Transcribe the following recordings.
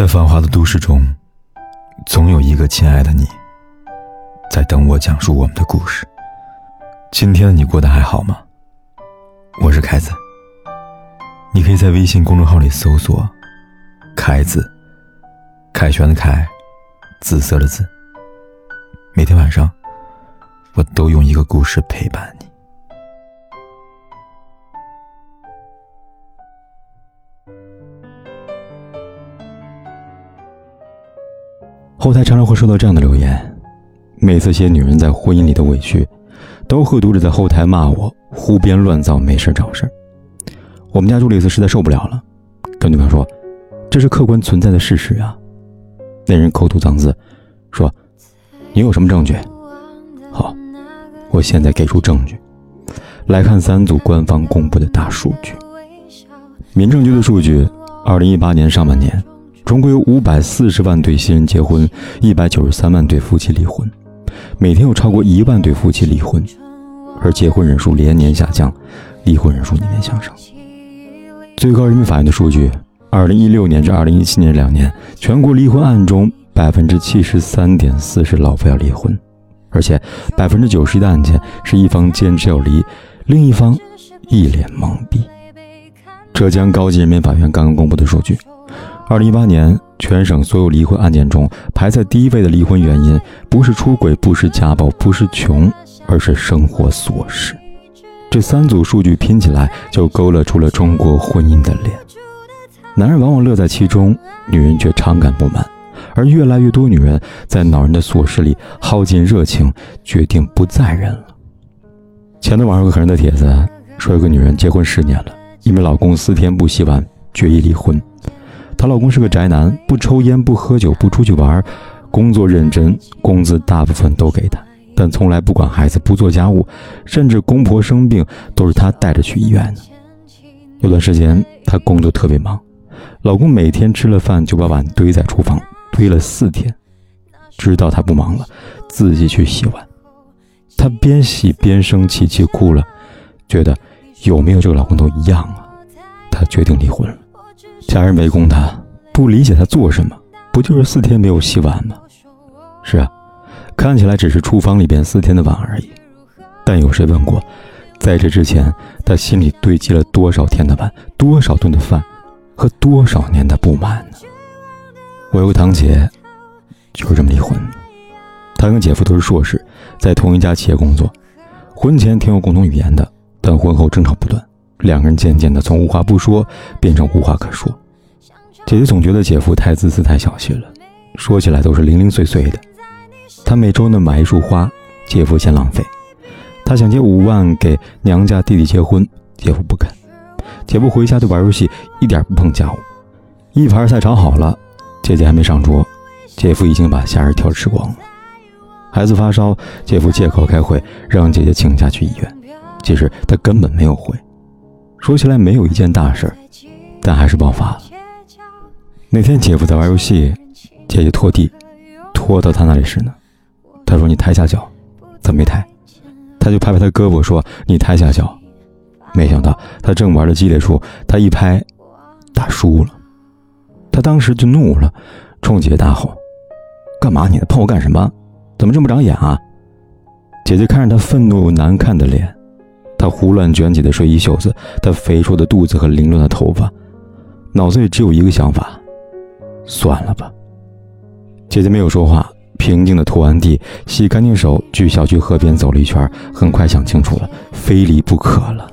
在繁华的都市中，总有一个亲爱的你，在等我讲述我们的故事。今天的你过得还好吗？我是凯子，你可以在微信公众号里搜索“凯子”，凯旋的凯，紫色的紫。每天晚上，我都用一个故事陪伴你。后台常常会收到这样的留言，每次写女人在婚姻里的委屈，都会读者在后台骂我胡编乱造、没事找事我们家朱丽斯实在受不了了，跟女朋友说：“这是客观存在的事实啊。”那人口吐脏字，说：“你有什么证据？”好，我现在给出证据。来看三组官方公布的大数据。民政局的数据，二零一八年上半年。中国有五百四十万对新人结婚，一百九十三万对夫妻离婚，每天有超过一万对夫妻离婚，而结婚人数连年下降，离婚人数年年上升。最高人民法院的数据，二零一六年至二零一七年两年，全国离婚案中百分之七十三点四是老夫要离婚，而且百分之九十一的案件是一方坚持要离，另一方一脸懵逼。浙江高级人民法院刚刚公布的数据。二零一八年，全省所有离婚案件中，排在第一位的离婚原因不是出轨，不是家暴，不是穷，而是生活琐事。这三组数据拼起来，就勾勒出了中国婚姻的脸。男人往往乐在其中，女人却常感不满，而越来越多女人在恼人的琐事里耗尽热情，决定不再忍了。前段网上有个狠人的帖子，说有个女人结婚十年了，因为老公四天不洗碗，决意离婚。她老公是个宅男，不抽烟，不喝酒，不出去玩，工作认真，工资大部分都给她，但从来不管孩子，不做家务，甚至公婆生病都是她带着去医院的。有段时间她工作特别忙，老公每天吃了饭就把碗堆在厨房，堆了四天，直到她不忙了，自己去洗碗。她边洗边生气，气哭了，觉得有没有这个老公都一样啊。她决定离婚了。家人围攻他，不理解他做什么，不就是四天没有洗碗吗？是啊，看起来只是厨房里边四天的碗而已，但有谁问过，在这之前他心里堆积了多少天的碗，多少顿的饭，和多少年的不满呢？我有个堂姐，就是这么离婚的。她跟姐夫都是硕士，在同一家企业工作，婚前挺有共同语言的，但婚后争吵不断。两个人渐渐的从无话不说变成无话可说。姐姐总觉得姐夫太自私太小气了，说起来都是零零碎碎的。她每周呢买一束花，姐夫嫌浪费。她想借五万给娘家弟弟结婚，姐夫不肯。姐夫回家就玩游戏，一点不碰家务。一盘菜炒好了，姐姐还没上桌，姐夫已经把虾仁挑吃光了。孩子发烧，姐夫借口开会让姐姐请假去医院，其实他根本没有回。说起来没有一件大事，但还是爆发了。那天姐夫在玩游戏，姐姐拖地，拖到他那里时呢，他说：“你抬下脚。”他没抬，他就拍拍他胳膊说：“你抬下脚。”没想到他正玩的激烈处，他一拍，打输了。他当时就怒了，冲姐姐大吼：“干嘛你碰我干什么？怎么这么长眼啊？”姐姐看着他愤怒难看的脸。他胡乱卷起的睡衣袖子，他肥硕的肚子和凌乱的头发，脑子里只有一个想法：算了吧。姐姐没有说话，平静的拖完地，洗干净手，去小区河边走了一圈，很快想清楚了，非离不可了。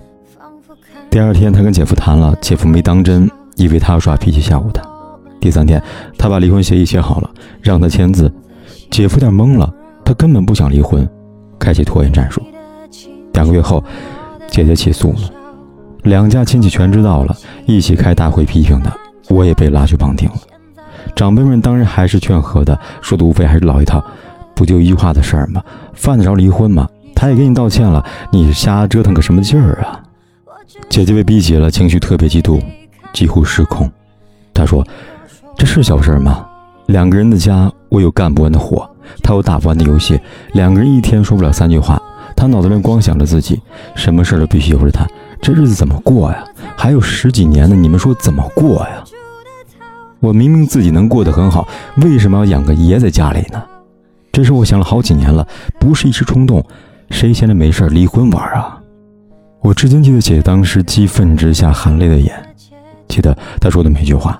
第二天，他跟姐夫谈了，姐夫没当真，以为他耍脾气吓唬他。第三天，他把离婚协议写好了，让他签字，姐夫有点懵了，他根本不想离婚，开启拖延战术。两个月后。姐姐起诉了，两家亲戚全知道了，一起开大会批评他，我也被拉去旁听了。长辈们当然还是劝和的，说的无非还是老一套，不就一句话的事儿吗？犯得着离婚吗？他也给你道歉了，你瞎折腾个什么劲儿啊？姐姐被逼急了，情绪特别激动，几乎失控。她说：“这是小事吗？两个人的家，我有干不完的活，他有打不完的游戏，两个人一天说不了三句话。”他脑子里光想着自己，什么事都必须由着他，这日子怎么过呀？还有十几年呢，你们说怎么过呀？我明明自己能过得很好，为什么要养个爷在家里呢？这事我想了好几年了，不是一时冲动。谁闲着没事离婚玩啊？我至今记得姐姐当时激愤之下含泪的眼，记得她说的每句话。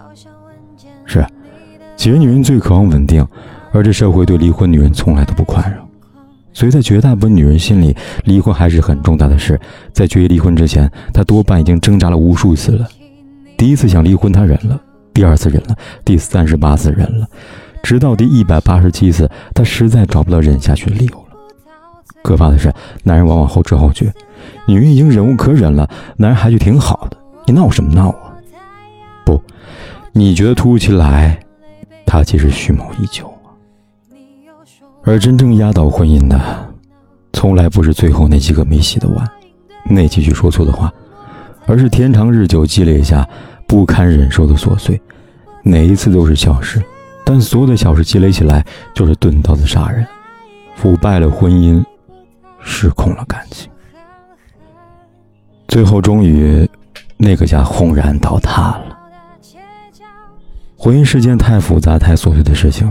是，其实女人最渴望稳定，而这社会对离婚女人从来都不宽容。所以在绝大部分女人心里，离婚还是很重大的事。在决意离婚之前，她多半已经挣扎了无数次了。第一次想离婚，她忍了；第二次忍了；第三十八次忍了，直到第一百八十七次，她实在找不到忍下去的理由了。可怕的是，男人往往后知后觉，女人已经忍无可忍了，男人还觉得挺好的。你闹什么闹啊？不，你觉得突如其来，他其实蓄谋已久。而真正压倒婚姻的，从来不是最后那几个没洗的碗，那几句说错的话，而是天长日久积累下不堪忍受的琐碎。哪一次都是小事，但所有的小事积累起来就是钝刀子杀人，腐败了婚姻，失控了感情，最后终于，那个家轰然倒塌了。婚姻是件太复杂、太琐碎的事情，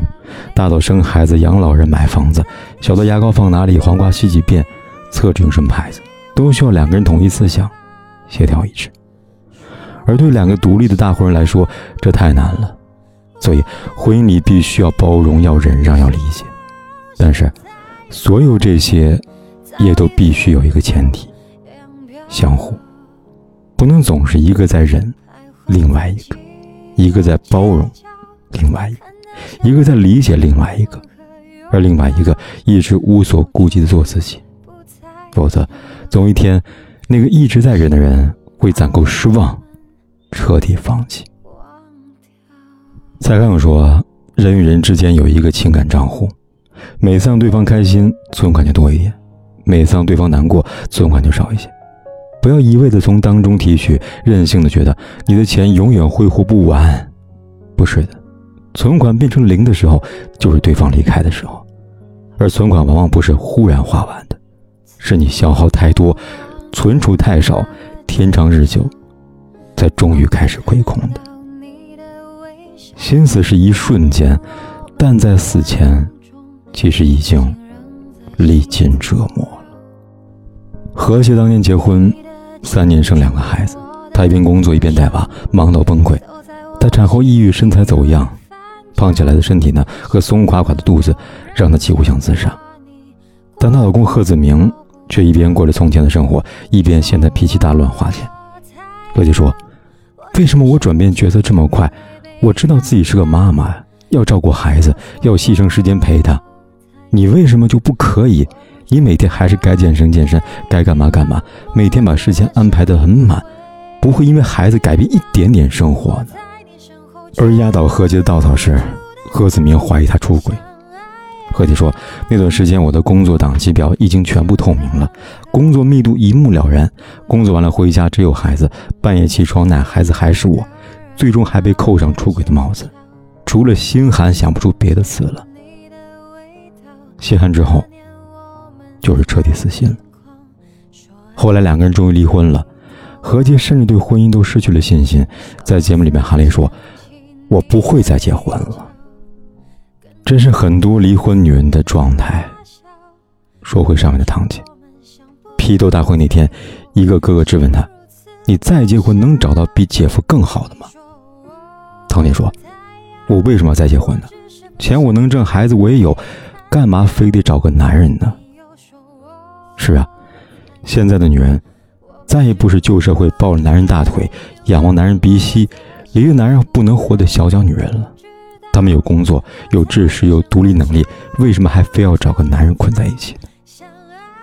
大到生孩子、养老人、买房子，小到牙膏放哪里、黄瓜洗几遍、厕纸用什么牌子，都需要两个人统一思想、协调一致。而对两个独立的大活人来说，这太难了。所以，婚姻里必须要包容、要忍让、要理解。但是，所有这些，也都必须有一个前提：相互，不能总是一个在忍，另外一个。一个在包容，另外一个；一个在理解，另外一个；而另外一个一直无所顾忌的做自己。否则，总有一天，那个一直在忍的人会攒够失望，彻底放弃。蔡康永说：“人与人之间有一个情感账户，每次让对方开心，存款就多一点；每次让对方难过，存款就少一些。”不要一味的从当中提取，任性的觉得你的钱永远挥霍不完。不是的，存款变成零的时候，就是对方离开的时候。而存款往往不是忽然花完的，是你消耗太多，存储太少，天长日久，才终于开始亏空的。心思是一瞬间，但在死前，其实已经历尽折磨了。和谐当年结婚。三年生两个孩子，她一边工作一边带娃，忙到崩溃。她产后抑郁，身材走样，胖起来的身体呢和松垮垮的肚子，让她几乎想自杀。但她老公贺子明却一边过着从前的生活，一边现在脾气大，乱花钱。乐姐说：“为什么我转变角色这么快？我知道自己是个妈妈，要照顾孩子，要牺牲时间陪他。你为什么就不可以？”你每天还是该健身健身，该干嘛干嘛，每天把时间安排得很满，不会因为孩子改变一点点生活呢。而压倒何洁的稻草是，何子明怀疑他出轨。何洁说，那段时间我的工作档期表已经全部透明了，工作密度一目了然，工作完了回家只有孩子，半夜起床奶孩子还是我，最终还被扣上出轨的帽子，除了心寒想不出别的词了。心寒之后。就是彻底死心了。后来两个人终于离婚了，何洁甚至对婚姻都失去了信心，在节目里面含泪说：“我不会再结婚了。”这是很多离婚女人的状态。说回上面的堂姐，批斗大会那天，一个哥哥质问她：“你再结婚能找到比姐夫更好的吗？”堂姐说：“我为什么要再结婚呢？钱我能挣，孩子我也有，干嘛非得找个男人呢？”是啊，现在的女人，再也不是旧社会抱着男人大腿、仰望男人鼻息、离了男人不能活的小脚女人了。她们有工作、有知识、有独立能力，为什么还非要找个男人困在一起呢？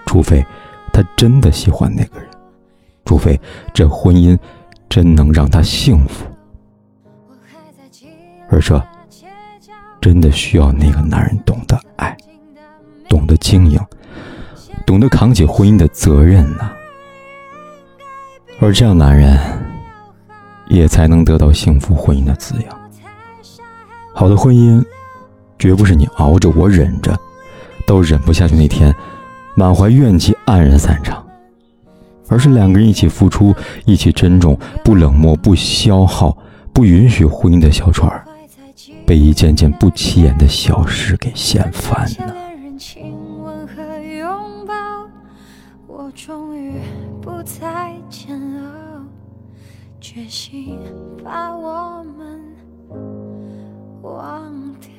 除非她真的喜欢那个人，除非这婚姻真能让她幸福。而这，真的需要那个男人懂得爱，懂得经营。懂得扛起婚姻的责任呢，而这样男人，也才能得到幸福婚姻的滋养。好的婚姻，绝不是你熬着我忍着，都忍不下去那天，满怀怨气黯然散场，而是两个人一起付出，一起珍重，不冷漠，不消耗，不允许婚姻的小船被一件件不起眼的小事给掀翻呢？终于不再煎熬决心把我们忘掉。